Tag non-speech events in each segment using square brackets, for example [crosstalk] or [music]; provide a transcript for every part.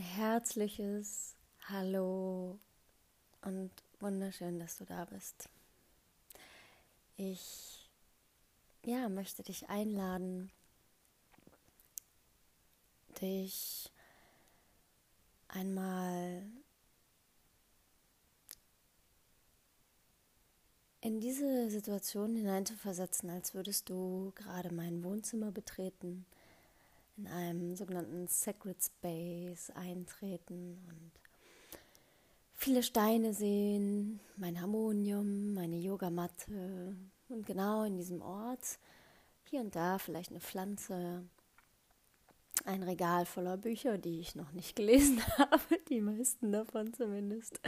Herzliches Hallo und wunderschön, dass du da bist. Ich ja, möchte dich einladen, dich einmal in diese Situation hineinzuversetzen, als würdest du gerade mein Wohnzimmer betreten in einem sogenannten Sacred Space eintreten und viele Steine sehen, mein Harmonium, meine Yogamatte und genau in diesem Ort hier und da vielleicht eine Pflanze, ein Regal voller Bücher, die ich noch nicht gelesen [laughs] habe, die meisten davon zumindest.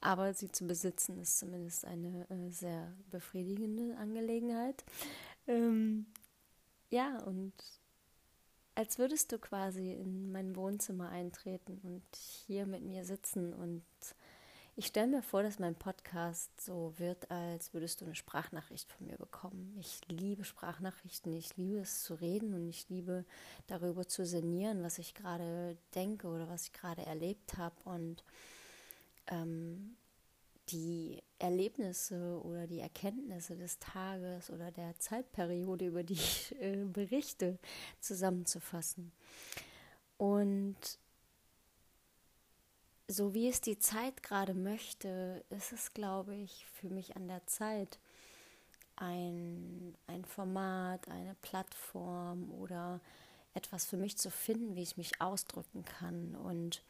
Aber sie zu besitzen ist zumindest eine äh, sehr befriedigende Angelegenheit. Ähm, ja, und als würdest du quasi in mein Wohnzimmer eintreten und hier mit mir sitzen. Und ich stelle mir vor, dass mein Podcast so wird, als würdest du eine Sprachnachricht von mir bekommen. Ich liebe Sprachnachrichten, ich liebe es zu reden und ich liebe darüber zu sinnieren, was ich gerade denke oder was ich gerade erlebt habe. Und ähm, die Erlebnisse oder die Erkenntnisse des Tages oder der Zeitperiode, über die ich äh, berichte, zusammenzufassen. Und so wie es die Zeit gerade möchte, ist es, glaube ich, für mich an der Zeit, ein, ein Format, eine Plattform oder etwas für mich zu finden, wie ich mich ausdrücken kann. Und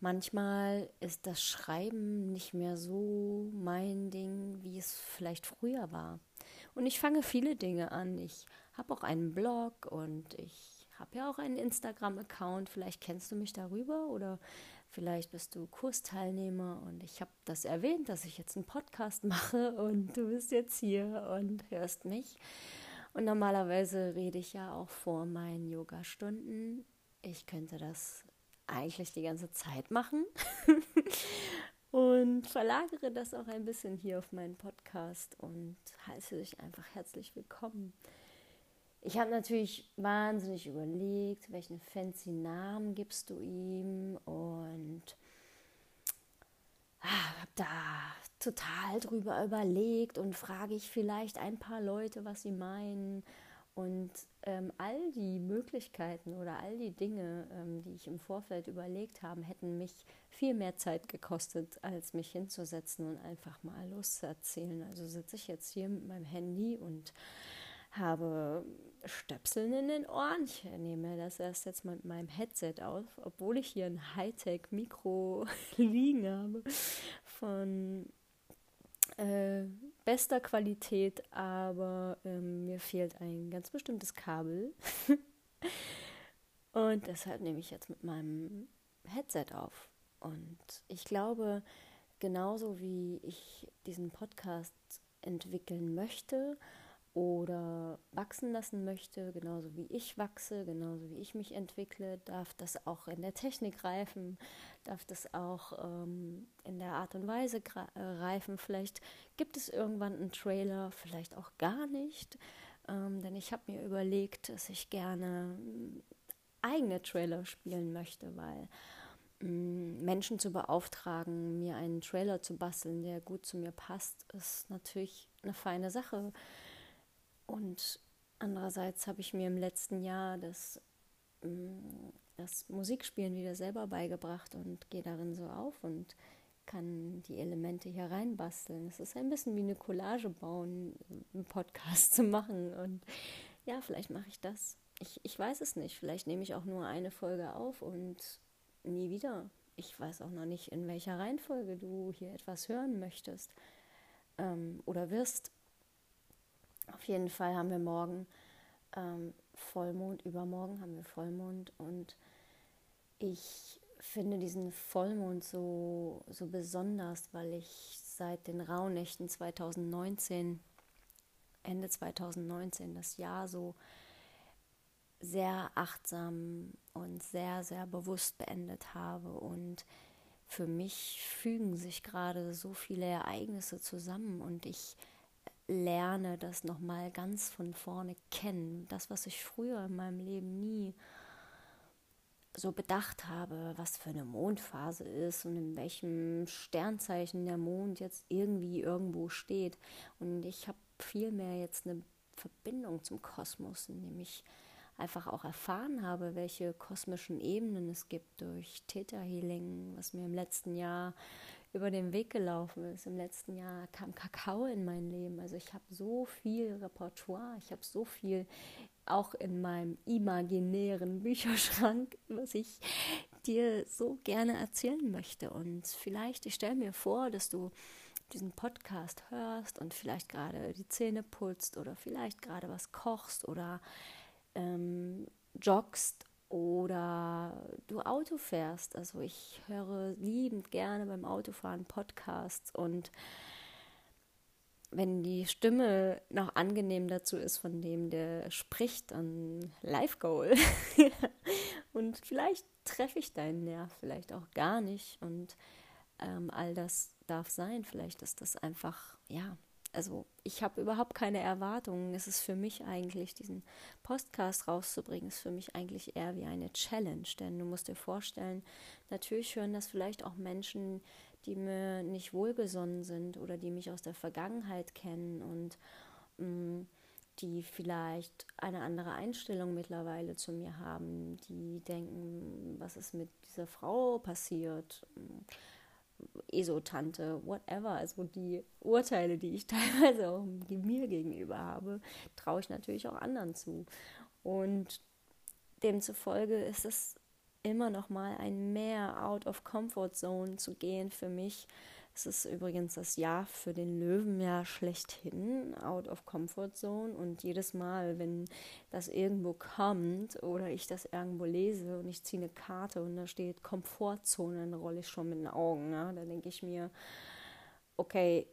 Manchmal ist das Schreiben nicht mehr so mein Ding, wie es vielleicht früher war. Und ich fange viele Dinge an. Ich habe auch einen Blog und ich habe ja auch einen Instagram-Account. Vielleicht kennst du mich darüber oder vielleicht bist du Kursteilnehmer und ich habe das erwähnt, dass ich jetzt einen Podcast mache und du bist jetzt hier und hörst mich. Und normalerweise rede ich ja auch vor meinen Yoga-Stunden. Ich könnte das eigentlich die ganze Zeit machen. [laughs] Und verlagere das auch ein bisschen hier auf meinen Podcast und heiße dich einfach herzlich willkommen. Ich habe natürlich wahnsinnig überlegt, welchen fancy Namen gibst du ihm? Und ah, habe da total drüber überlegt und frage ich vielleicht ein paar Leute, was sie meinen und ähm, all die Möglichkeiten oder all die Dinge, ähm, die ich im Vorfeld überlegt habe, hätten mich viel mehr Zeit gekostet, als mich hinzusetzen und einfach mal loszuerzählen. Also sitze ich jetzt hier mit meinem Handy und habe Stöpseln in den Ohren. Ich nehme das erst jetzt mal mit meinem Headset auf, obwohl ich hier ein Hightech-Mikro [laughs] liegen habe von äh, bester Qualität, aber ähm, mir fehlt ein ganz bestimmtes Kabel. [laughs] und deshalb nehme ich jetzt mit meinem Headset auf. Und ich glaube, genauso wie ich diesen Podcast entwickeln möchte oder wachsen lassen möchte, genauso wie ich wachse, genauso wie ich mich entwickle, darf das auch in der Technik reifen, darf das auch ähm, in der Art und Weise äh, reifen. Vielleicht gibt es irgendwann einen Trailer, vielleicht auch gar nicht, ähm, denn ich habe mir überlegt, dass ich gerne äh, eigene Trailer spielen möchte, weil mm, Menschen zu beauftragen, mir einen Trailer zu basteln, der gut zu mir passt, ist natürlich eine feine Sache und andererseits habe ich mir im letzten Jahr das, mm, das Musikspielen wieder selber beigebracht und gehe darin so auf und kann die Elemente hier reinbasteln. Es ist ein bisschen wie eine Collage bauen, einen Podcast [laughs] zu machen. Und ja, vielleicht mache ich das. Ich, ich weiß es nicht. Vielleicht nehme ich auch nur eine Folge auf und nie wieder. Ich weiß auch noch nicht, in welcher Reihenfolge du hier etwas hören möchtest ähm, oder wirst. Auf jeden Fall haben wir morgen ähm, Vollmond, übermorgen haben wir Vollmond und ich finde diesen Vollmond so, so besonders, weil ich seit den Rauhnächten 2019, Ende 2019, das Jahr so sehr achtsam und sehr, sehr bewusst beendet habe. Und für mich fügen sich gerade so viele Ereignisse zusammen und ich lerne das nochmal ganz von vorne kennen. Das, was ich früher in meinem Leben nie so bedacht habe, was für eine Mondphase ist und in welchem Sternzeichen der Mond jetzt irgendwie irgendwo steht. Und ich habe vielmehr jetzt eine Verbindung zum Kosmos, indem ich einfach auch erfahren habe, welche kosmischen Ebenen es gibt durch Theta Healing, was mir im letzten Jahr über den Weg gelaufen ist. Im letzten Jahr kam Kakao in mein Leben. Also ich habe so viel Repertoire, ich habe so viel auch in meinem imaginären Bücherschrank, was ich dir so gerne erzählen möchte. Und vielleicht, ich stelle mir vor, dass du diesen Podcast hörst und vielleicht gerade die Zähne putzt oder vielleicht gerade was kochst oder ähm, joggst oder du Auto fährst. Also ich höre liebend gerne beim Autofahren Podcasts und wenn die Stimme noch angenehm dazu ist, von dem der spricht, dann Live Goal. [laughs] und vielleicht treffe ich deinen Nerv, vielleicht auch gar nicht. Und ähm, all das darf sein. Vielleicht ist das einfach, ja, also ich habe überhaupt keine Erwartungen. Es ist für mich eigentlich, diesen Podcast rauszubringen, ist für mich eigentlich eher wie eine Challenge. Denn du musst dir vorstellen, natürlich hören das vielleicht auch Menschen, die mir nicht wohlgesonnen sind oder die mich aus der Vergangenheit kennen und mh, mm, die vielleicht eine andere Einstellung mittlerweile zu mir haben, die denken, was ist mit dieser Frau passiert? Esotante, whatever, also die Urteile, die ich [laughs] teilweise auch mir gegenüber habe, traue ich natürlich auch anderen zu. Und demzufolge ist es immer noch mal ein mehr out of comfort zone zu gehen für mich. Es ist übrigens das Jahr für den Löwen ja schlechthin, out of comfort zone. Und jedes Mal, wenn das irgendwo kommt oder ich das irgendwo lese und ich ziehe eine Karte und da steht Komfortzone, dann rolle ich schon mit den Augen. Ne? Da denke ich mir, okay,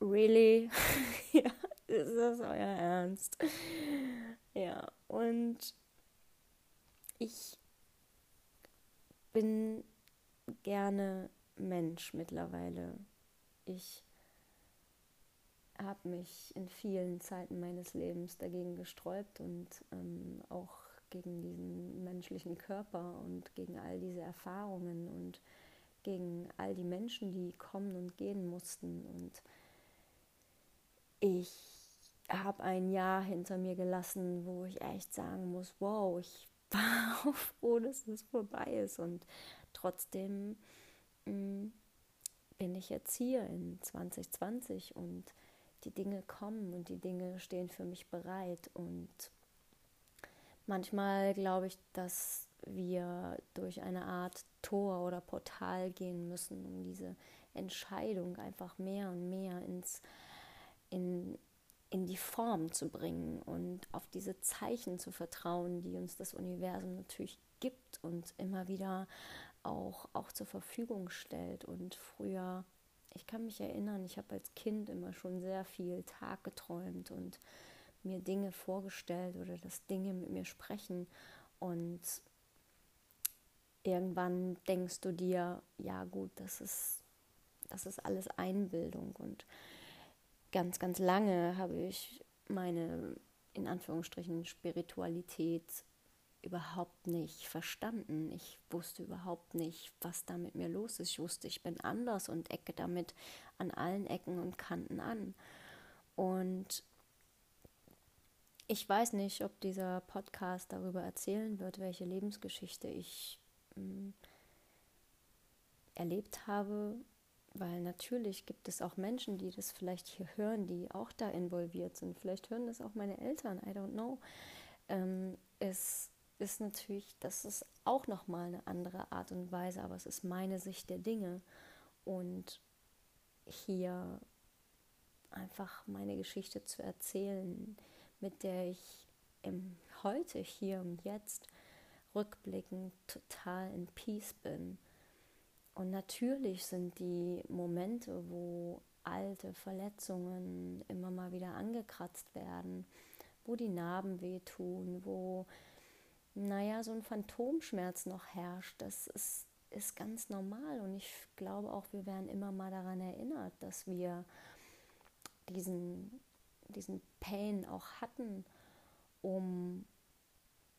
really? [laughs] ja, ist das euer Ernst? Ja, und ich bin gerne Mensch mittlerweile. Ich habe mich in vielen Zeiten meines Lebens dagegen gesträubt und ähm, auch gegen diesen menschlichen Körper und gegen all diese Erfahrungen und gegen all die Menschen, die kommen und gehen mussten. Und ich habe ein Jahr hinter mir gelassen, wo ich echt sagen muss, wow, ich [laughs] war froh, dass es vorbei ist. Und trotzdem bin ich jetzt hier in 2020 und die Dinge kommen und die Dinge stehen für mich bereit. Und manchmal glaube ich, dass wir durch eine Art Tor oder Portal gehen müssen, um diese Entscheidung einfach mehr und mehr ins, in, in die Form zu bringen und auf diese Zeichen zu vertrauen, die uns das Universum natürlich gibt und immer wieder auch, auch zur Verfügung stellt. Und früher, ich kann mich erinnern, ich habe als Kind immer schon sehr viel Tag geträumt und mir Dinge vorgestellt oder dass Dinge mit mir sprechen. Und irgendwann denkst du dir, ja gut, das ist, das ist alles Einbildung. Und ganz, ganz lange habe ich meine, in Anführungsstrichen, Spiritualität überhaupt nicht verstanden. Ich wusste überhaupt nicht, was da mit mir los ist. Ich wusste, ich bin anders und ecke damit an allen Ecken und Kanten an. Und ich weiß nicht, ob dieser Podcast darüber erzählen wird, welche Lebensgeschichte ich mh, hm, erlebt habe, weil natürlich gibt es auch Menschen, die das vielleicht hier hören, die auch da involviert sind. Vielleicht hören das auch meine Eltern, I don't know. Ähm, es ist natürlich, das ist auch nochmal eine andere Art und Weise, aber es ist meine Sicht der Dinge. Und hier einfach meine Geschichte zu erzählen, mit der ich im heute, hier und jetzt rückblickend total in Peace bin. Und natürlich sind die Momente, wo alte Verletzungen immer mal wieder angekratzt werden, wo die Narben wehtun, wo naja, so ein Phantomschmerz noch herrscht, das ist, ist ganz normal. Und ich glaube auch, wir werden immer mal daran erinnert, dass wir diesen, diesen Pain auch hatten, um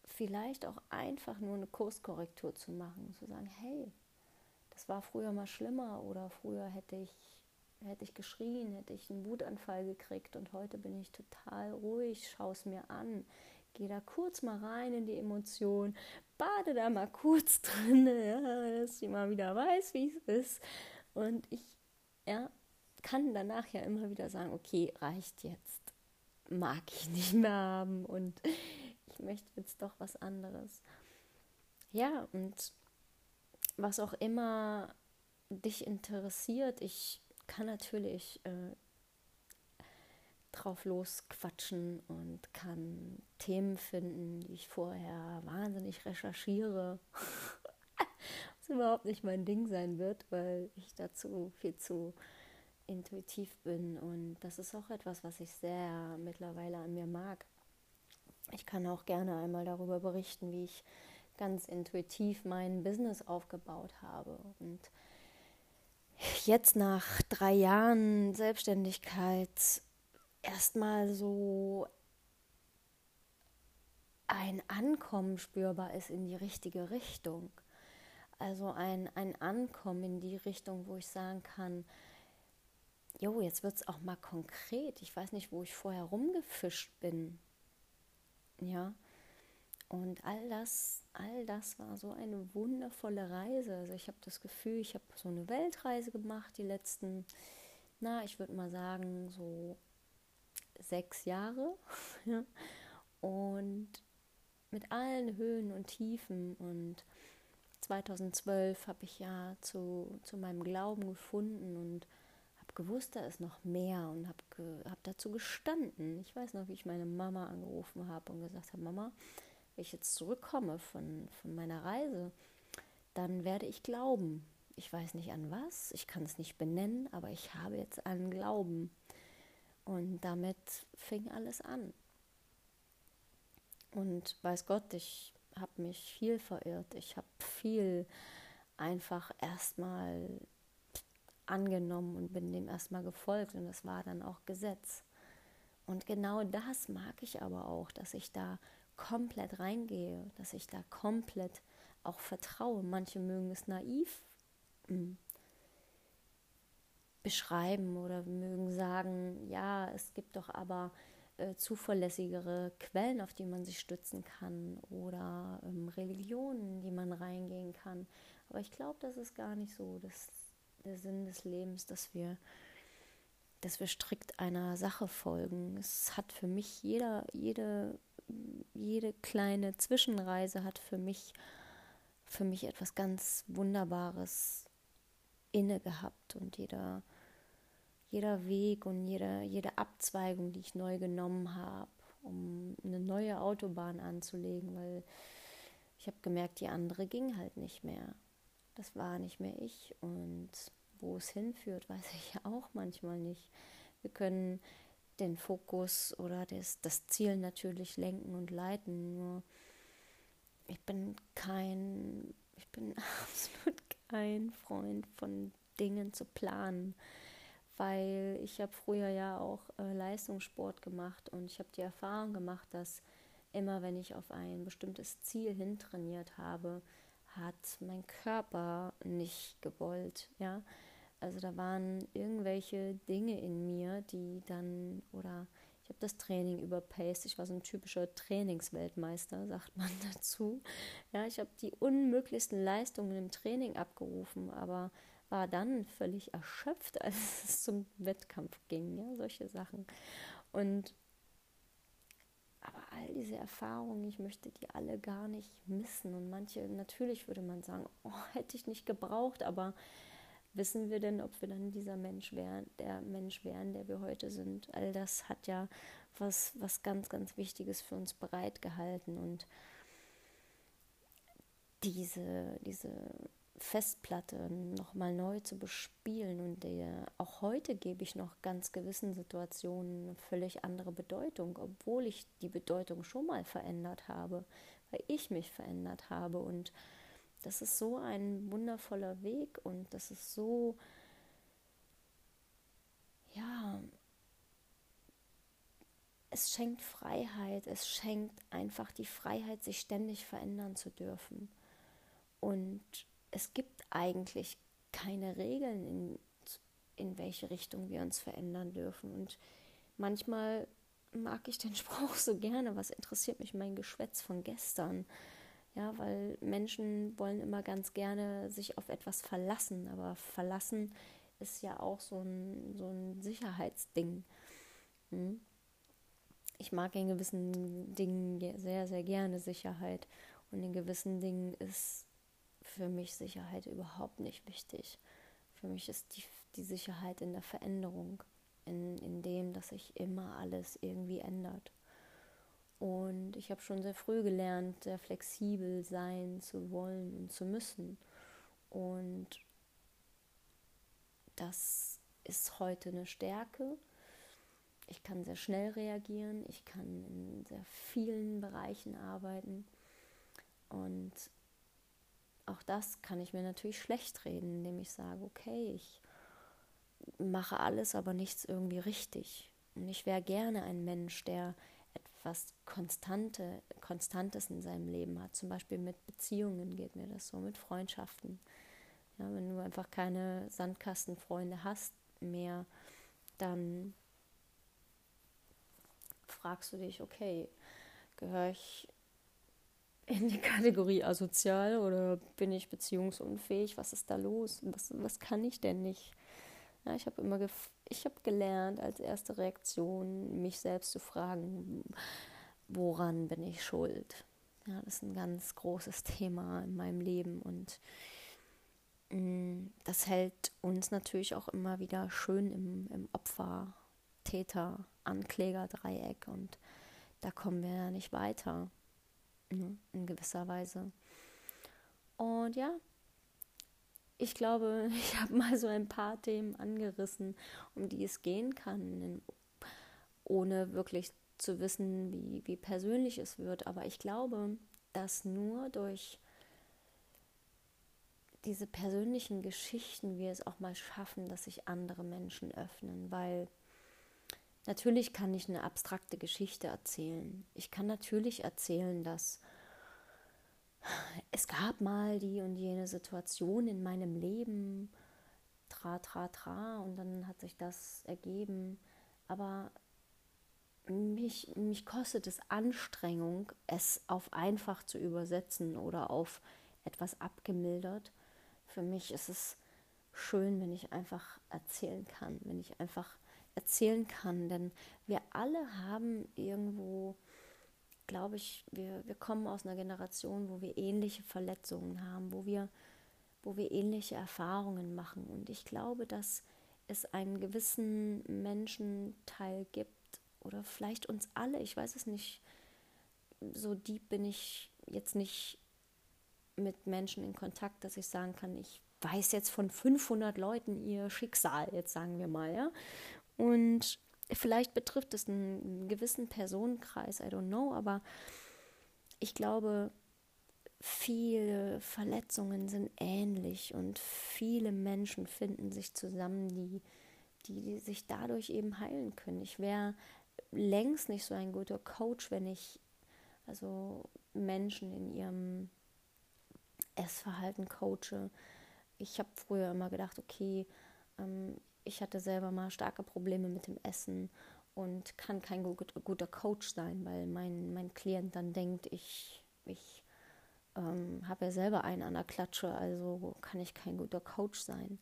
vielleicht auch einfach nur eine Kurskorrektur zu machen, zu sagen, hey, das war früher mal schlimmer oder früher hätte ich, hätte ich geschrien, hätte ich einen Wutanfall gekriegt und heute bin ich total ruhig, schaue es mir an, gehe da kurz mal rein in die Emotion, bade da mal kurz [laughs] drin, ja, dass ich mal wieder weiß, wie es ist. Und ich ja, kann danach ja immer wieder sagen, okay, reicht jetzt, mag ich nicht mehr haben und ich möchte jetzt doch was anderes. Ja, und was auch immer dich interessiert, ich kann natürlich äh, drauf losquatschen und kann Themen finden, die ich vorher wahnsinnig recherchiere. [laughs] Was überhaupt nicht mein Ding sein wird, weil ich dazu viel zu intuitiv bin. Und das ist auch etwas, was ich sehr mittlerweile an mir mag. Ich kann auch gerne einmal darüber berichten, wie ich ganz intuitiv mein Business aufgebaut habe. Und jetzt nach drei Jahren Selbstständigkeit erstmal so ein Ankommen spürbar ist in die richtige Richtung. Also ein, ein Ankommen in die Richtung, wo ich sagen kann, jo, jetzt wird es auch mal konkret. Ich weiß nicht, wo ich vorher rumgefischt bin. Ja. Und all das, all das war so eine wundervolle Reise. Also ich habe das Gefühl, ich habe so eine Weltreise gemacht, die letzten, na, ich würde mal sagen, so sechs Jahre. [laughs] und mit allen Höhen und Tiefen. Und 2012 habe ich ja zu, zu meinem Glauben gefunden und habe gewusst, da ist noch mehr und habe ge, hab dazu gestanden. Ich weiß noch, wie ich meine Mama angerufen habe und gesagt habe, Mama, wenn ich jetzt zurückkomme von, von meiner Reise, dann werde ich glauben. Ich weiß nicht an was, ich kann es nicht benennen, aber ich habe jetzt einen Glauben. Und damit fing alles an. Und weiß Gott, ich habe mich viel verirrt. Ich habe viel einfach erstmal angenommen und bin dem erstmal gefolgt. Und das war dann auch Gesetz. Und genau das mag ich aber auch, dass ich da komplett reingehe, dass ich da komplett auch vertraue. Manche mögen es naiv hm, beschreiben oder mögen sagen, ja, es gibt doch aber äh, zuverlässigere Quellen, auf die man sich stützen kann oder ähm, Religionen, die man reingehen kann. Aber ich glaube, das ist gar nicht so das, der Sinn des Lebens, dass wir, dass wir strikt einer Sache folgen. Es hat für mich jeder, jede, jede kleine Zwischenreise hat für mich, für mich etwas ganz Wunderbares inne gehabt und jeder jeder Weg und jede, jede Abzweigung, die ich neu genommen habe, um eine neue Autobahn anzulegen, weil ich habe gemerkt, die andere ging halt nicht mehr. Das war nicht mehr ich und wo es hinführt, [laughs] weiß ich ja auch manchmal nicht. Wir können den Fokus oder das, das Ziel natürlich lenken und leiten, nur ich bin kein, ich bin [laughs] absolut kein Freund von Dingen zu planen weil ich habe früher ja auch äh, Leistungssport gemacht und ich habe die Erfahrung gemacht, dass immer wenn ich auf ein bestimmtes Ziel hintrainiert habe, hat mein Körper nicht gewollt, ja. Also da waren irgendwelche Dinge in mir, die dann oder ich habe das Training überpaced. Ich war so ein typischer Trainingsweltmeister, sagt man [laughs] dazu. Ja, ich habe die unmöglichsten Leistungen im Training abgerufen, aber war dann völlig erschöpft, [laughs] als es zum Wettkampf ging, ja, solche Sachen. Und aber all diese Erfahrungen, ich möchte die alle gar nicht missen. Und manche, natürlich würde man sagen, oh, hätte ich nicht gebraucht, aber wissen wir denn, ob wir dann dieser Mensch wären, der Mensch wären, der wir heute sind? All das hat ja was, was ganz, ganz Wichtiges für uns bereitgehalten. Und diese, diese Festplatte nochmal neu zu bespielen. Und der, auch heute gebe ich noch ganz gewissen Situationen eine völlig andere Bedeutung, obwohl ich die Bedeutung schon mal verändert habe, weil ich mich verändert habe. Und das ist so ein wundervoller Weg und das ist so, ja, es schenkt Freiheit, es schenkt einfach die Freiheit, sich ständig verändern zu dürfen. Und es gibt eigentlich keine Regeln, in, in welche Richtung wir uns verändern dürfen. Und manchmal mag ich den [laughs] Spruch so gerne, was interessiert mich mein Geschwätz von gestern? Ja, weil Menschen wollen immer ganz gerne sich auf etwas verlassen, aber verlassen ist ja auch so ein, so ein Sicherheitsding. Hm? Ich mag in gewissen Dingen sehr, sehr gerne Sicherheit und in gewissen Dingen ist für mich Sicherheit überhaupt nicht wichtig. Für mich ist die, die Sicherheit in der Veränderung, in, in dem, dass sich immer alles irgendwie ändert. Und ich habe schon sehr früh gelernt, sehr flexibel sein zu wollen und zu müssen. Und das ist heute eine Stärke. Ich kann sehr schnell reagieren, ich kann in sehr vielen Bereichen arbeiten. Und auch das kann ich mir natürlich schlecht reden, indem ich sage, okay, ich mache alles, aber nichts irgendwie richtig. Und ich wäre gerne ein Mensch, der etwas Konstante, Konstantes in seinem Leben hat. Zum Beispiel mit Beziehungen geht mir das so, mit Freundschaften. Ja, wenn du einfach keine Sandkastenfreunde hast mehr, dann fragst du dich, okay, gehöre ich in die Kategorie asozial oder bin ich beziehungsunfähig? Was ist da los? Was, was kann ich denn nicht? Ja, ich habe immer ich habe gelernt, als erste Reaktion mich selbst zu fragen, woran bin ich schuld? Ja, das ist ein ganz großes Thema in meinem Leben und mh, mm, das hält uns natürlich auch immer wieder schön im, im Opfer, Täter, Ankläger, Dreieck und da kommen wir ja nicht weiter in gewisser Weise. Und ja, ich glaube, [laughs] ich habe mal so ein paar Themen angerissen, um die es gehen kann, ohne wirklich zu wissen, wie, wie persönlich es wird. Aber ich glaube, dass nur durch diese persönlichen Geschichten wir es auch mal schaffen, dass sich andere Menschen öffnen, weil natürlich kann ich eine abstrakte Geschichte erzählen. Ich kann natürlich erzählen, dass es gab mal die und jene Situation in meinem Leben, tra, tra, tra, und dann hat sich das ergeben. Aber mich, mich kostet es Anstrengung, es auf einfach zu übersetzen oder auf etwas abgemildert. Für mich ist es schön, wenn ich einfach erzählen kann, wenn ich einfach erzählen kann, denn wir alle haben irgendwo glaube ich, wir, wir kommen aus einer Generation, wo wir ähnliche Verletzungen haben, wo wir, wo wir ähnliche Erfahrungen machen. Und ich glaube, dass es einen gewissen Menschenteil gibt, oder vielleicht uns alle, ich weiß es nicht, so deep bin ich jetzt nicht mit Menschen in Kontakt, dass ich sagen kann, ich weiß jetzt von 500 Leuten ihr Schicksal, jetzt sagen wir mal, ja. Und Vielleicht betrifft es einen gewissen Personenkreis, I don't know, aber ich glaube, viele Verletzungen sind ähnlich und viele Menschen finden sich zusammen, die, die sich dadurch eben heilen können. Ich wäre längst nicht so ein guter Coach, wenn ich also Menschen in ihrem Essverhalten coache. Ich habe früher immer gedacht, okay, ähm, ich hatte selber mal starke Probleme mit dem Essen und kann kein guter Coach sein, weil mein, mein Klient dann denkt, ich, ich ähm, habe ja selber einen an der Klatsche, also kann ich kein guter Coach sein.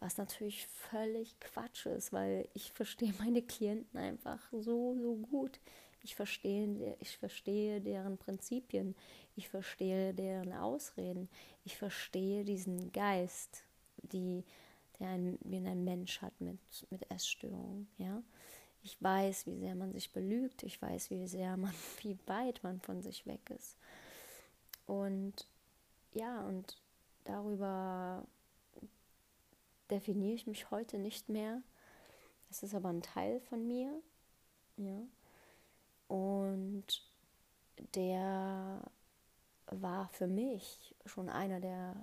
Was natürlich völlig Quatsch ist, weil ich [laughs] verstehe meine Klienten einfach so, so gut. Ich verstehe, ich verstehe deren Prinzipien, ich verstehe deren Ausreden, ich verstehe diesen Geist, die der ein, den ein Mensch hat mit, mit Essstörungen. Ja? Ich weiß, wie sehr man sich belügt, ich weiß, wie sehr man, [laughs] wie weit man von sich weg ist. Und ja, und darüber definiere ich mich heute nicht mehr. Es ist aber ein Teil von mir. Ja. Und der war für mich schon einer der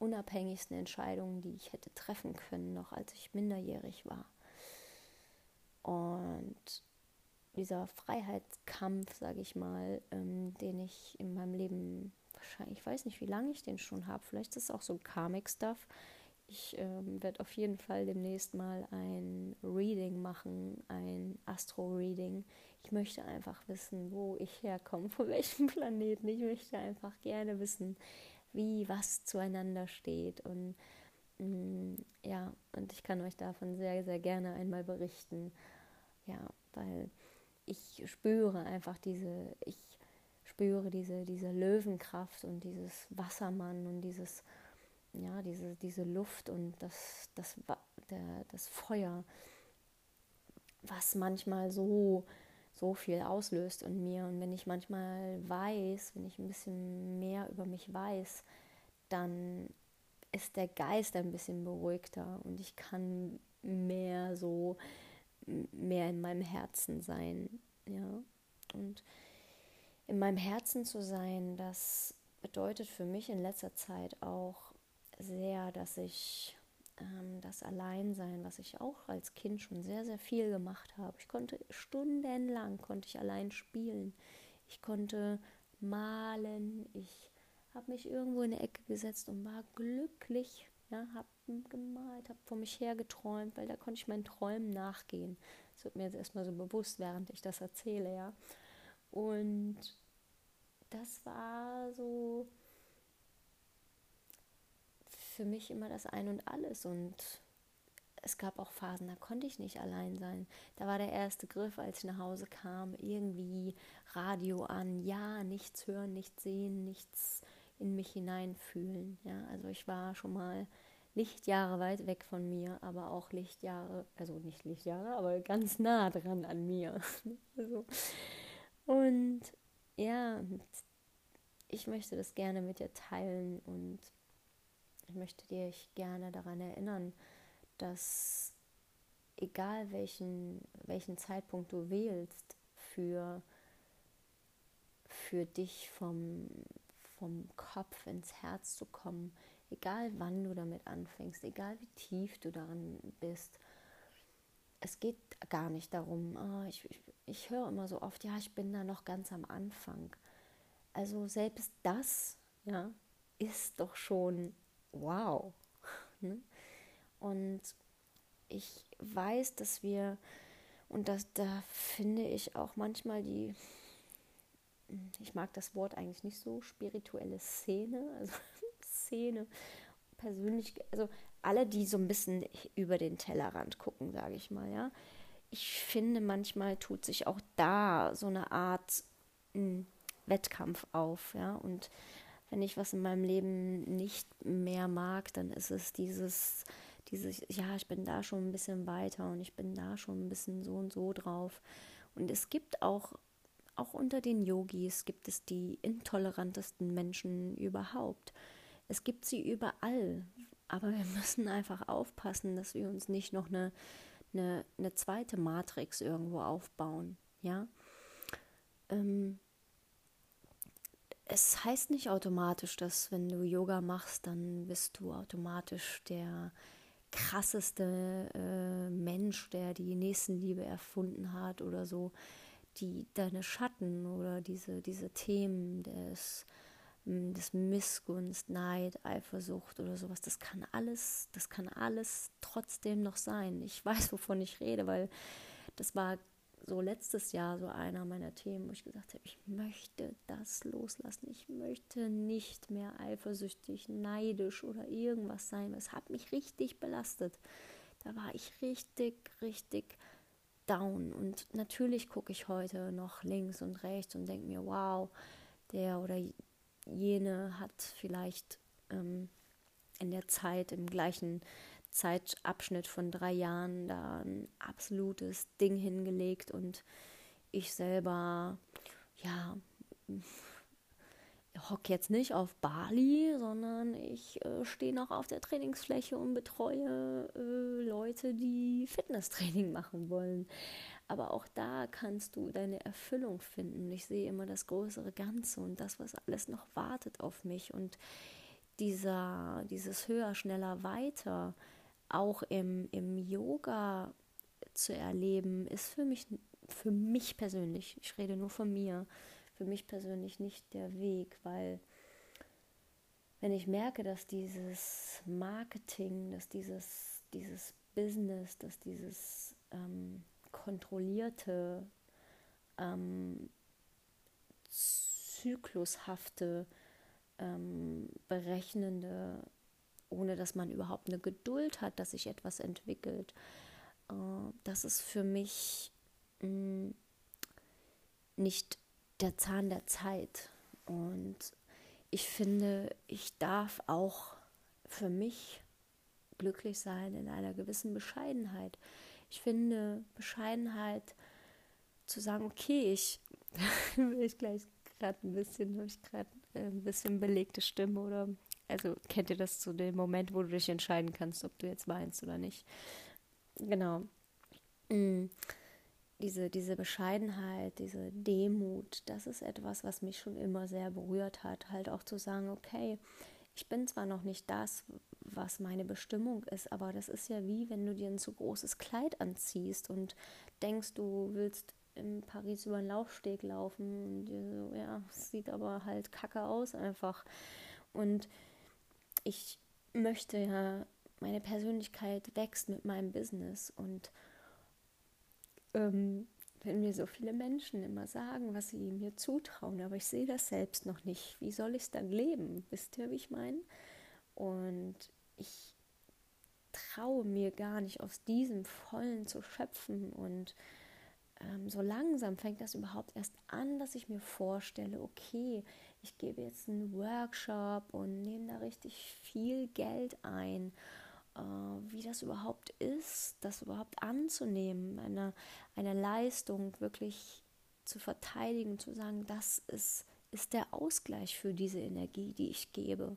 unabhängigsten Entscheidungen, die ich hätte treffen können, noch als ich minderjährig war. Und dieser Freiheitskampf, sage ich mal, ähm, den ich in meinem Leben wahrscheinlich, ich weiß nicht, wie lange ich den schon habe. Vielleicht ist es auch so Karmic-Stuff. Ich ähm, werde auf jeden Fall demnächst mal ein Reading machen, ein Astro-Reading. Ich möchte einfach wissen, wo ich herkomme, [laughs] von welchem Planeten. Ich möchte einfach gerne wissen, wie was zueinander steht. Und mm, ja, und ich kann euch davon sehr, sehr gerne einmal berichten. Ja, weil ich spüre einfach diese, ich spüre diese, diese Löwenkraft und dieses Wassermann und dieses, ja, diese, diese Luft und das, das, der, das Feuer, was manchmal so, so viel auslöst in mir. Und wenn ich manchmal weiß, wenn ich ein bisschen mehr über mich weiß, dann ist der Geist ein bisschen beruhigter und ich kann mehr so mehr in meinem Herzen sein, ja. Und in meinem Herzen zu sein, das bedeutet für mich in letzter Zeit auch sehr, dass ich ähm, das Alleinsein, was ich auch als Kind schon sehr, sehr viel gemacht habe. Ich konnte stundenlang konnte ich allein spielen. Ich konnte malen. Ich habe mich irgendwo in eine Ecke gesetzt und war glücklich ja, habe gemalt, habe vor mich her geträumt, weil da konnte ich meinen Träumen nachgehen. Das wird mir jetzt erstmal so bewusst, während ich das erzähle, ja. Und das war so für mich immer das Ein und Alles. Und es gab auch Phasen, da konnte ich nicht allein sein. Da war der erste Griff, als ich nach Hause kam, irgendwie Radio an, ja, nichts hören, nichts sehen, nichts in mich hineinfühlen. Ja, also ich war schon mal Lichtjahre weit weg von mir, aber auch Lichtjahre, also nicht Lichtjahre, aber ganz nah dran an mir. [laughs] also, und ja, ich möchte das gerne mit dir teilen und ich möchte dich gerne daran erinnern, dass egal welchen, welchen Zeitpunkt du wählst für, für dich vom, vom Kopf ins Herz zu kommen, egal wann du damit anfängst, egal wie tief du daran bist. Es geht gar nicht darum, oh, ich, ich, ich höre immer so oft, ja, ich bin da noch ganz am Anfang. Also selbst das, ja, ist doch schon wow. [laughs] Ne? Und ich weiß, dass wir, und das, da finde ich auch manchmal die, ich mag das Wort eigentlich nicht so, spirituelle Szene, [laughs] also Szene, persönlich, also alle, die so ein bisschen über den Tellerrand gucken, sage ich mal, ja. Ich finde, manchmal tut sich auch da so eine Art mh, hm, Wettkampf auf, ja. Und wenn ich was in meinem Leben nicht mehr mag, dann ist es dieses, dieses, ja, ich bin da schon ein bisschen weiter und ich bin da schon ein bisschen so und so drauf. Und es gibt auch auch unter den Yogis gibt es die intolerantesten Menschen überhaupt. Es gibt sie überall, aber wir [laughs] müssen einfach aufpassen, dass wir uns nicht noch eine, eine, eine zweite Matrix irgendwo aufbauen. Ja. Ähm, es heißt nicht automatisch, dass wenn du Yoga machst, dann bist du automatisch der krasseste äh, Mensch, der die Nächstenliebe erfunden hat oder so die deine Schatten oder diese, diese Themen des, hm, des Missgunst, Neid, Eifersucht oder sowas, das kann alles, das kann alles trotzdem noch sein. Ich weiß, wovon ich rede, weil das war so letztes Jahr so einer meiner Themen, wo ich gesagt habe, ich möchte das loslassen. Ich möchte nicht mehr eifersüchtig, neidisch oder irgendwas sein. Es hat mich richtig belastet. Da war ich richtig, richtig down. Und natürlich gucke ich heute noch links und rechts und denke mir, wow, der oder jene hat vielleicht ähm, in der Zeit, im gleichen Zeitabschnitt von drei Jahren, da ein absolutes Ding hingelegt und ich selber, ja, hocke jetzt nicht auf Bali, sondern ich äh, stehe noch auf der Trainingsfläche und betreue äh, Leute, die Fitnesstraining [laughs] machen wollen. Aber auch da kannst du deine Erfüllung finden. Ich sehe immer das größere Ganze und das, was alles noch wartet auf mich. Und dieser, dieses höher, schneller, weiter, auch im, im Yoga zu erleben, ist für mich für mich persönlich, ich rede nur von mir, für mich persönlich nicht der Weg, weil wenn ich merke, dass dieses Marketing, dass dieses, dieses Business, dass dieses ähm, kontrollierte, ähm, zyklushafte, ähm, berechnende, ohne dass man überhaupt eine Geduld hat, dass sich etwas entwickelt, äh, das ist für mich mm, nicht der Zahn der Zeit. Und ich finde, ich darf auch für mich glücklich sein in einer gewissen Bescheidenheit. Ich finde Bescheidenheit zu sagen, okay, ich will [laughs] ich gleich gerade ein bisschen, habe ich gerade ein bisschen belegte Stimme oder also kennt ihr das zu dem Moment, wo du dich entscheiden kannst, ob du jetzt weinst oder nicht. Genau. Mm diese, diese Bescheidenheit, diese Demut, das ist etwas, was mich schon immer sehr berührt hat. Halt auch zu sagen, okay, ich bin zwar noch nicht das, was meine Bestimmung ist, aber das ist ja wie, wenn du dir ein zu großes Kleid anziehst und denkst, du willst in Paris über den Laufsteg laufen und dir so, ja, es sieht aber halt kacke aus einfach. Und ich möchte ja, meine Persönlichkeit wächst mit meinem Business und ähm, wenn mir so viele Menschen immer sagen, was sie mir zutrauen, aber ich sehe das selbst noch nicht. Wie soll ich es dann leben? Wisst ihr, wie ich meine? Und ich traue mir gar nicht aus diesem Vollen zu schöpfen und ähm, so langsam fängt das überhaupt erst an, dass ich mir vorstelle, okay, ich gebe jetzt einen Workshop und nehme da richtig viel Geld ein äh, wie das überhaupt ist, das überhaupt anzunehmen, eine, eine Leistung wirklich zu verteidigen, zu sagen, das ist, ist der Ausgleich für diese Energie, die ich gebe.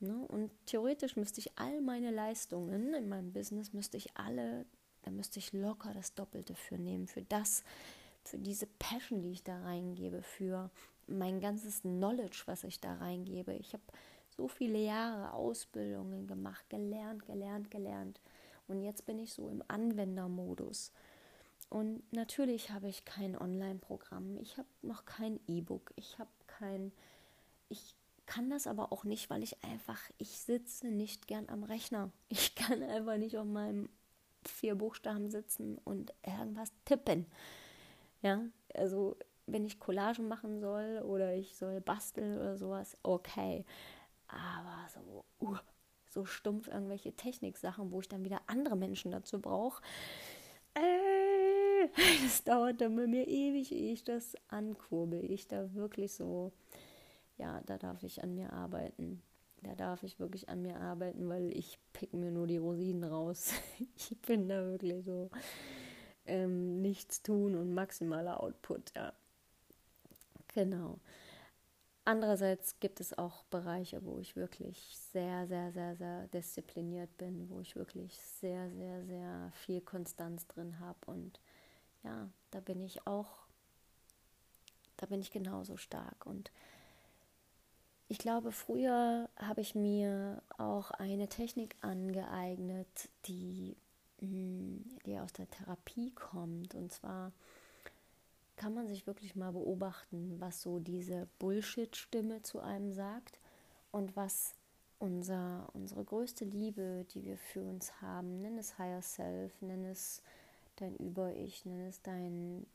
Ne? Und theoretisch müsste ich all meine Leistungen in meinem Business, müsste ich alle, da müsste ich locker das Doppelte für nehmen, für das, für diese Passion, die ich da reingebe, für mein ganzes Knowledge, was ich da reingebe. Ich habe so viele Jahre Ausbildungen gemacht, gelernt, gelernt, gelernt. Und jetzt bin ich so im Anwendermodus. Und natürlich habe ich kein Online-Programm, ich habe noch kein E-Book, ich habe kein, ich kann das aber auch nicht, weil ich einfach, ich sitze nicht gern am Rechner. Ich [laughs] kann einfach nicht auf meinem vier Buchstaben sitzen und irgendwas tippen. Ja, also wenn ich Collagen machen soll oder ich soll basteln oder sowas, okay aber so, uh, so stumpf irgendwelche Techniksachen, wo ich dann wieder andere Menschen dazu brauche. Äh, [laughs] das dauert dann bei mir ewig, ehe ich das ankurbel. Ich da wirklich so, ja, da darf ich an mir arbeiten. Da darf ich wirklich an mir arbeiten, weil ich pick mir nur die Rosinen raus. [laughs] Ich bin da wirklich so ähm, nichts tun und maximaler Output, ja. Genau. Andererseits gibt es auch Bereiche, wo ich wirklich sehr, sehr, sehr, sehr diszipliniert bin, wo ich wirklich sehr, sehr, sehr viel Konstanz drin habe. Und ja, da bin ich auch, da bin ich genauso stark. Und ich glaube, früher habe ich mir auch eine Technik angeeignet, die, hm, die aus der Therapie kommt. Und zwar kann man sich wirklich mal beobachten, was so diese Bullshit-Stimme zu einem sagt und was unser, unsere größte Liebe, die wir für uns haben, nenn es Higher Self, nenn es dein Über-Ich, nenn es dein,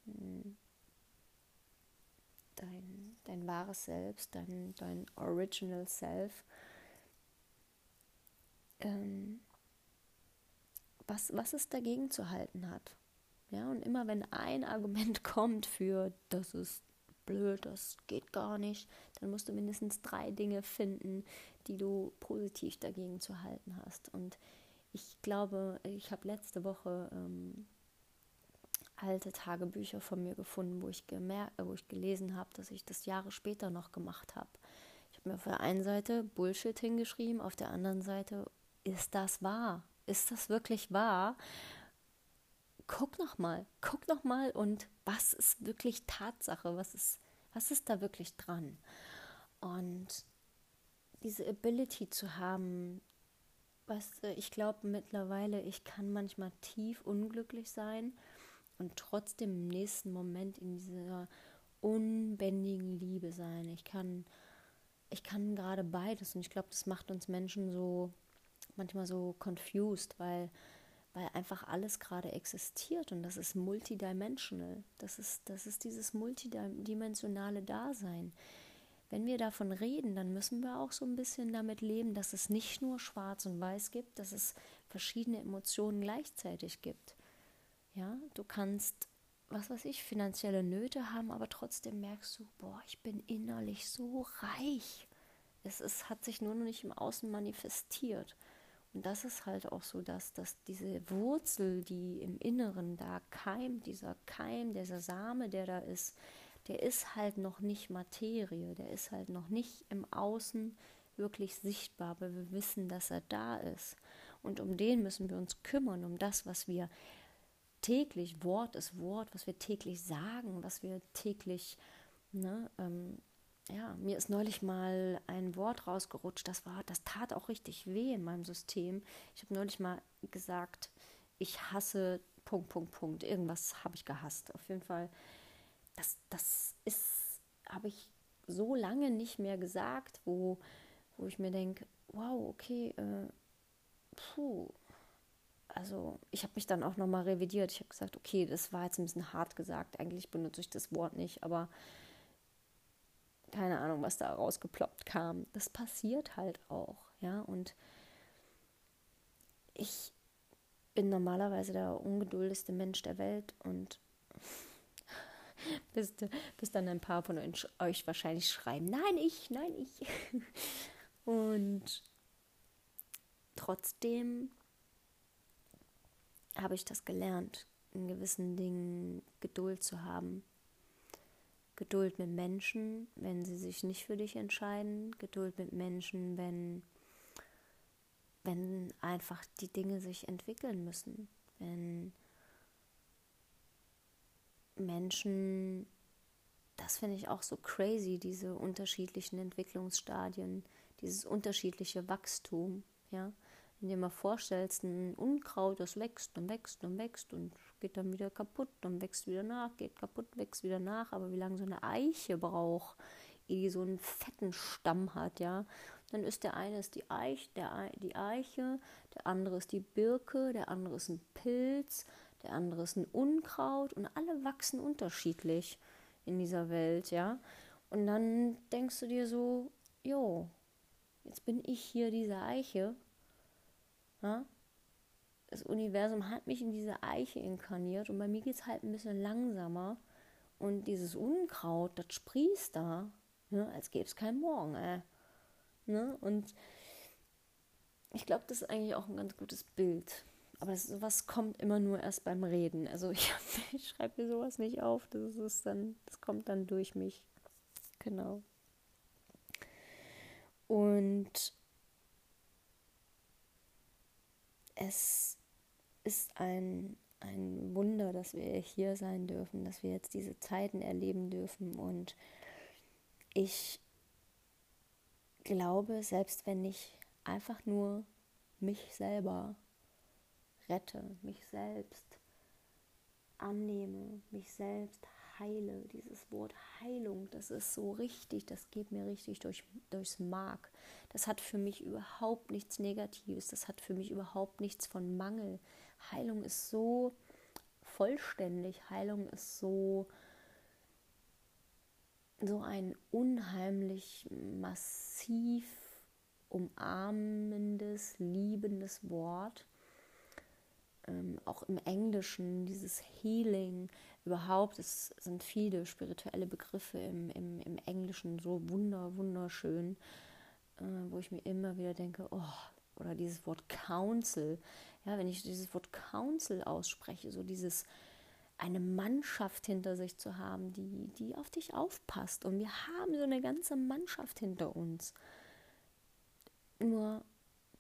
dein, dein wahres Selbst, dein, dein Original Self. Ähm, was, was es dagegen zu halten hat. Ja, und immer wenn ein Argument [laughs] kommt für, das ist blöd, das geht gar nicht, dann musst du mindestens drei Dinge finden, die du positiv dagegen zu halten hast. Und ich glaube, ich habe letzte Woche ähm, alte Tagebücher von mir gefunden, wo ich, gemerkt, wo ich gelesen habe, dass ich das Jahre später noch gemacht habe. Ich habe mir auf der einen Seite Bullshit hingeschrieben, auf der anderen Seite, ist das wahr? Ist das wirklich wahr? Guck noch mal, guck noch mal und was ist wirklich Tatsache, was ist, was ist da wirklich dran? Und diese Ability zu haben, was ich glaube mittlerweile, ich kann manchmal tief unglücklich sein und trotzdem im nächsten Moment in dieser unbändigen Liebe sein. Ich kann, ich kann gerade beides und ich glaube, das macht uns Menschen so manchmal so confused, weil, weil einfach alles gerade existiert und das ist multidimensional. Das ist, das ist dieses multidimensionale Dasein. Wenn wir davon reden, dann müssen wir auch so ein bisschen damit leben, dass es nicht nur schwarz und weiß gibt, dass es verschiedene Emotionen gleichzeitig gibt. Ja, du kannst, was weiß ich, finanzielle Nöte haben, aber trotzdem merkst du, boah, ich bin innerlich so reich. Es ist, hat sich nur noch nicht im Außen manifestiert. Und das ist halt auch so, dass, dass diese Wurzel, die im Inneren da keimt, dieser Keim, dieser Same, der da ist, der ist halt noch nicht Materie, der ist halt noch nicht im Außen wirklich sichtbar, aber wir wissen, dass er da ist. Und um den müssen wir uns kümmern, um das, was wir täglich, Wort ist Wort, was wir täglich sagen, was wir täglich, ne, ähm, ja, mir ist neulich mal ein Wort rausgerutscht, das war, das tat auch richtig weh in meinem System. Ich habe neulich mal gesagt, ich hasse Punkt, Punkt, Punkt. Irgendwas habe ich gehasst. Auf jeden Fall das, das ist, habe ich so lange nicht mehr gesagt, wo, wo ich mir denke, wow, okay, äh, puh. Also ich habe mich dann auch nochmal revidiert. Ich habe gesagt, okay, das war jetzt ein bisschen hart gesagt. Eigentlich benutze ich das Wort nicht, aber keine Ahnung, was da rausgeploppt kam. Das passiert halt auch, ja. Und ich bin normalerweise der ungeduldigste Mensch der Welt und [laughs] bis, bis dann ein paar von euch wahrscheinlich schreiben, nein, ich, nein, ich. [laughs] Und trotzdem habe ich das gelernt, in gewissen Dingen Geduld zu haben. Geduld mit Menschen, wenn sie sich nicht für dich entscheiden. Geduld mit Menschen, wenn, wenn einfach die Dinge sich entwickeln müssen. Wenn Menschen, das finde ich auch so crazy, diese unterschiedlichen Entwicklungsstadien, dieses unterschiedliche Wachstum, ja. Wenn du dir mal vorstellst, ein Unkraut, das wächst und wächst und wächst und geht dann wieder kaputt und wächst wieder nach, geht kaputt, wächst wieder nach, aber wie lange so eine Eiche braucht, ehe die so einen fetten Stamm hat, ja, dann ist der eine ist die, Eich, der, die Eiche, der andere ist die Birke, der andere ist ein Pilz, der andere ist ein Unkraut und alle wachsen unterschiedlich in dieser Welt, ja. Und dann denkst du dir so, jo, jetzt bin ich hier diese Eiche. Das Universum hat mich in diese Eiche inkarniert und bei mir geht es halt ein bisschen langsamer. Und dieses Unkraut, das sprießt da, ne, als gäbe es keinen Morgen. Äh. Ne? Und ich glaube, das ist eigentlich auch ein ganz gutes Bild aber sowas kommt immer nur erst beim Reden. Also [laughs] ich, ich schreibe mir sowas nicht auf. Das ist dann, das kommt dann durch mich. Genau. Und es ist ein, ein Wunder, dass wir hier sein dürfen, dass wir jetzt diese Zeiten erleben dürfen. Und ich glaube, selbst wenn ich einfach nur mich selber rette, mich selbst annehme, mich selbst heile. Dieses Wort Heilung, das ist so richtig, das geht mir richtig durch, durchs Mark. Das hat für mich überhaupt nichts Negatives, das hat für mich überhaupt nichts von Mangel. Heilung ist so vollständig, Heilung ist so, so ein unheimlich massiv umarmendes, liebendes Wort. Ähm, auch im Englischen, dieses Healing, überhaupt, es sind viele spirituelle Begriffe im, im, im Englischen so wunder, wunderschön, äh, wo ich mir immer wieder denke, oh, oder dieses Wort Council, ja, wenn ich dieses Wort Council ausspreche, so dieses eine Mannschaft hinter sich zu haben, die, die auf dich aufpasst. Und wir haben so eine ganze Mannschaft hinter uns. Nur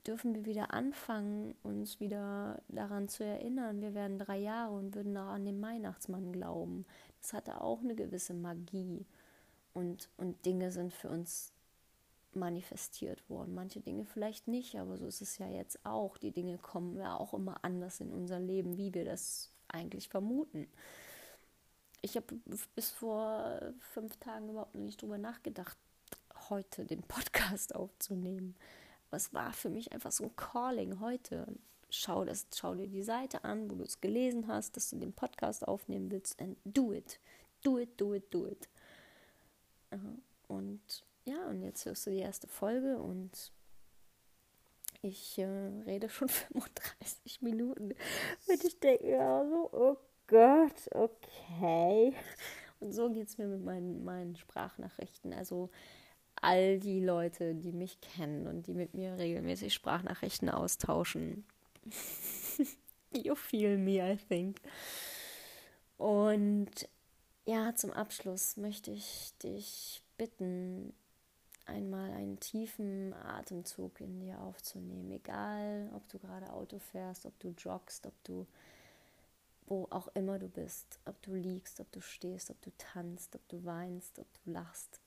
dürfen wir wieder anfangen, uns wieder daran zu erinnern, wir werden drei Jahre und würden auch an den Weihnachtsmann glauben. Das hatte auch eine gewisse Magie. Und, und Dinge sind für uns manifestiert worden. Manche Dinge vielleicht nicht, aber so ist es ja jetzt auch. Die Dinge kommen ja auch immer anders in unser Leben, wie wir das eigentlich vermuten. Ich habe bis vor fünf Tagen überhaupt nicht drüber nachgedacht, heute den Podcast [laughs] aufzunehmen. Aber es war für mich einfach so ein Calling heute. Schau, das, schau dir die Seite an, wo du es gelesen hast, dass du den Podcast aufnehmen willst. And do it. Do it, do it, do it. Und ja, und jetzt hörst du die erste Folge und ich äh, rede schon [laughs] 35 Minuten. Und ich denke mir so, oh Gott, okay. Und so geht es mir mit meinen, meinen Sprachnachrichten. Also all die Leute, die mich kennen und die mit mir regelmäßig Sprachnachrichten austauschen. [laughs] you feel me, I think. Und ja, zum Abschluss möchte ich dich bitten, einmal einen tiefen Atemzug in dir aufzunehmen. Egal, ob du gerade Auto fährst, ob du joggst, ob du wo auch immer du bist, ob du liegst, ob du stehst, ob du tanzt, ob du weinst, ob du lachst,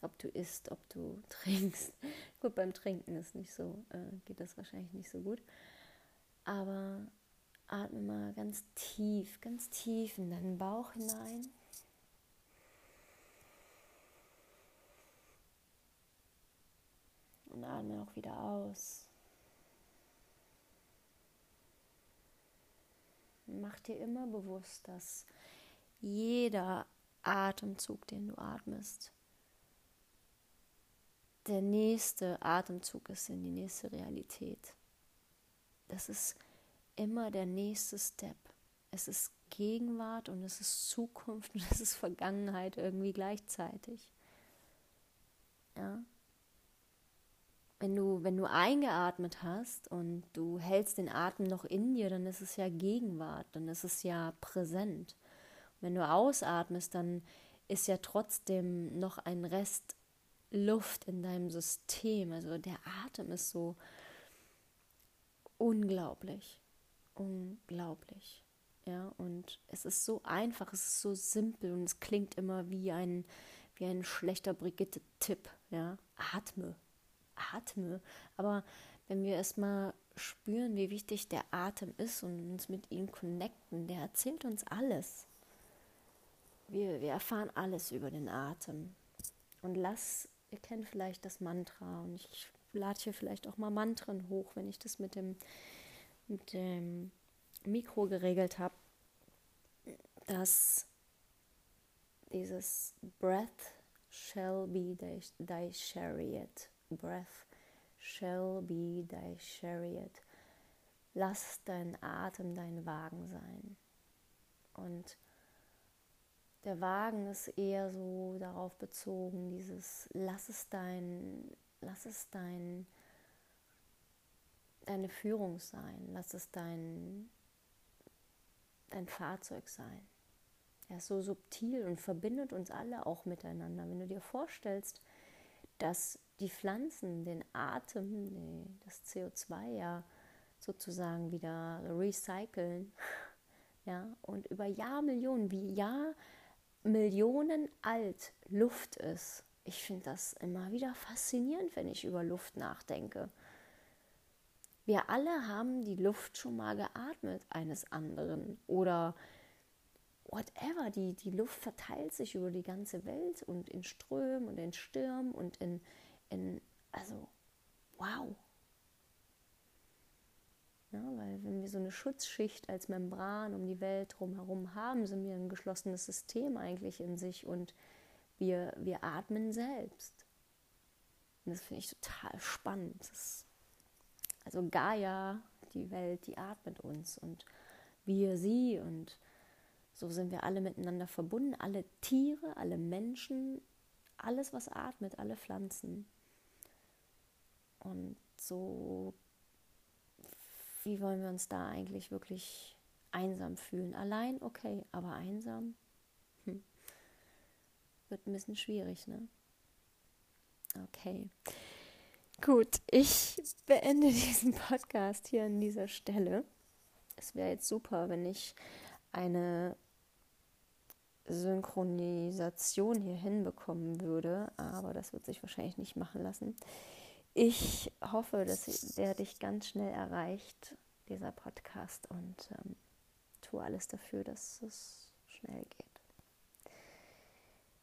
ob du isst, ob du trinkst. gut, beim Trinken ist nicht so, äh, geht das wahrscheinlich nicht so gut. Aber atme mal ganz tief, ganz tief in deinen Bauch hinein. Und atme auch wieder aus. Mach dir immer bewusst, dass jeder Atemzug, den du atmest, der nächste Atemzug ist in die nächste Realität. Das ist immer der nächste Step. Es ist Gegenwart und es ist Zukunft und [laughs] es ist Vergangenheit irgendwie gleichzeitig. Ja? Wenn du, wenn du eingeatmet hast und du hältst den Atem noch in dir, dann ist es ja Gegenwart, dann ist es ja präsent. Und wenn du ausatmest, dann ist ja trotzdem noch ein Rest Luft in deinem System. Also der Atem ist so unglaublich, unglaublich. Ja, und es ist so einfach, es ist so simpel und es klingt immer wie ein, wie ein schlechter Brigitte-Tipp. Ja, atme, atme. Aber wenn wir erstmal spüren, wie wichtig der Atem ist und uns mit ihm connecten, der erzählt uns alles. Wir, wir erfahren alles über den Atem. Und lass, ihr kennt vielleicht das Mantra und ich lade hier vielleicht auch mal Mantren hoch, wenn ich das mit dem, mit dem Mikro geregelt habe, dass dieses Breath shall be thy, thy chariot breath shall be thy chariot. Lass dein Atem dein Wagen sein. Und der Wagen ist eher so darauf bezogen, dieses lass es dein, lass es dein, deine Führung sein, lass es dein, dein Fahrzeug sein. Er ist so subtil und verbindet uns alle auch miteinander. Wenn du dir vorstellst, dass die Pflanzen den Atem, das CO2 ja sozusagen wieder recyceln. [laughs] Ja, und über Jahrmillionen, wie Jahrmillionen alt Luft ist. Ich finde das immer wieder faszinierend, wenn ich über Luft nachdenke. Wir alle haben die Luft schon mal geatmet eines anderen oder whatever. Die, die Luft verteilt sich über die ganze Welt und in Strömen und in Stürmen und in, in, also, wow. Ja, weil wenn wir so eine Schutzschicht als Membran um die Welt drumherum haben, sind wir ein geschlossenes System eigentlich in sich und wir, wir atmen selbst. Und das finde ich total spannend. Das, also Gaia, die Welt, die atmet uns und wir sie und so sind wir alle miteinander verbunden, alle Tiere, alle Menschen, alles, was atmet, alle Pflanzen. Und so, wie wollen wir uns da eigentlich wirklich einsam fühlen? Allein, okay, aber einsam hm. wird ein bisschen schwierig, ne? Okay. Gut, ich beende [laughs] diesen Podcast hier an dieser Stelle. Es wäre jetzt super, wenn ich eine Synchronisation hier hinbekommen würde, aber das wird sich wahrscheinlich nicht machen lassen. Ich hoffe, dass der dich ganz schnell erreicht, dieser Podcast, und ähm, tue alles dafür, dass es schnell geht.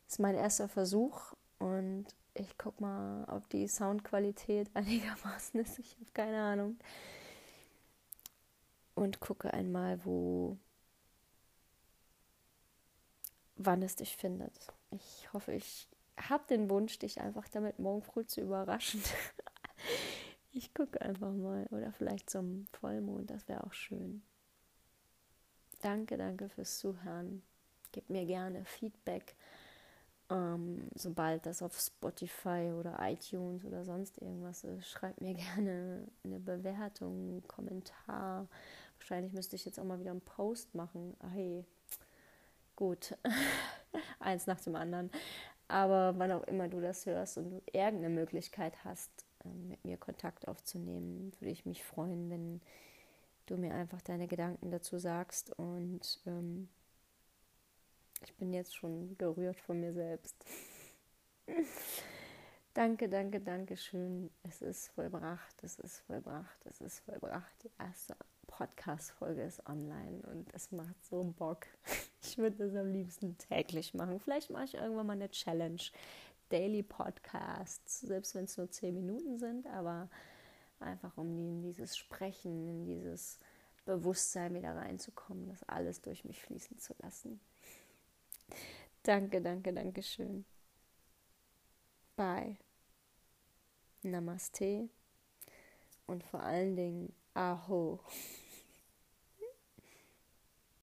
Das ist mein erster Versuch und ich guck mal, ob die Soundqualität [laughs] einigermaßen ist. Ich habe keine Ahnung. Und gucke einmal, wo, wann es dich findet. Ich hoffe, ich habe den Wunsch, dich einfach damit morgen früh zu überraschen. [laughs] ich gucke einfach mal. Oder vielleicht zum Vollmond, das wäre auch schön. Danke, danke fürs Zuhören. Gib mir gerne Feedback ähm, sobald das auf Spotify oder iTunes oder sonst irgendwas ist, schreibt mir [laughs] gerne eine Bewertung, einen Kommentar. Wahrscheinlich müsste ich jetzt auch mal wieder einen Post machen. Hey, gut, [laughs] eins nach dem anderen. Aber wann auch immer du das hörst und du irgendeine Möglichkeit hast, ähm, mit mir Kontakt aufzunehmen, würde ich mich freuen, wenn du mir einfach deine Gedanken dazu sagst und ähm, ich bin jetzt schon gerührt von mir selbst. [laughs] danke, danke, danke schön. Es ist vollbracht, es ist vollbracht, es ist vollbracht. Die erste Podcast-Folge ist online und es macht so Bock. [laughs] Ich würde das am liebsten täglich machen. Vielleicht mache ich irgendwann mal eine Challenge. Daily Podcasts, selbst wenn es nur zehn Minuten sind, aber einfach um in dieses Sprechen, in dieses Bewusstsein wieder reinzukommen, das alles durch mich fließen zu lassen. Danke, danke, danke schön. Bye. Namaste. Und vor allen Dingen 然后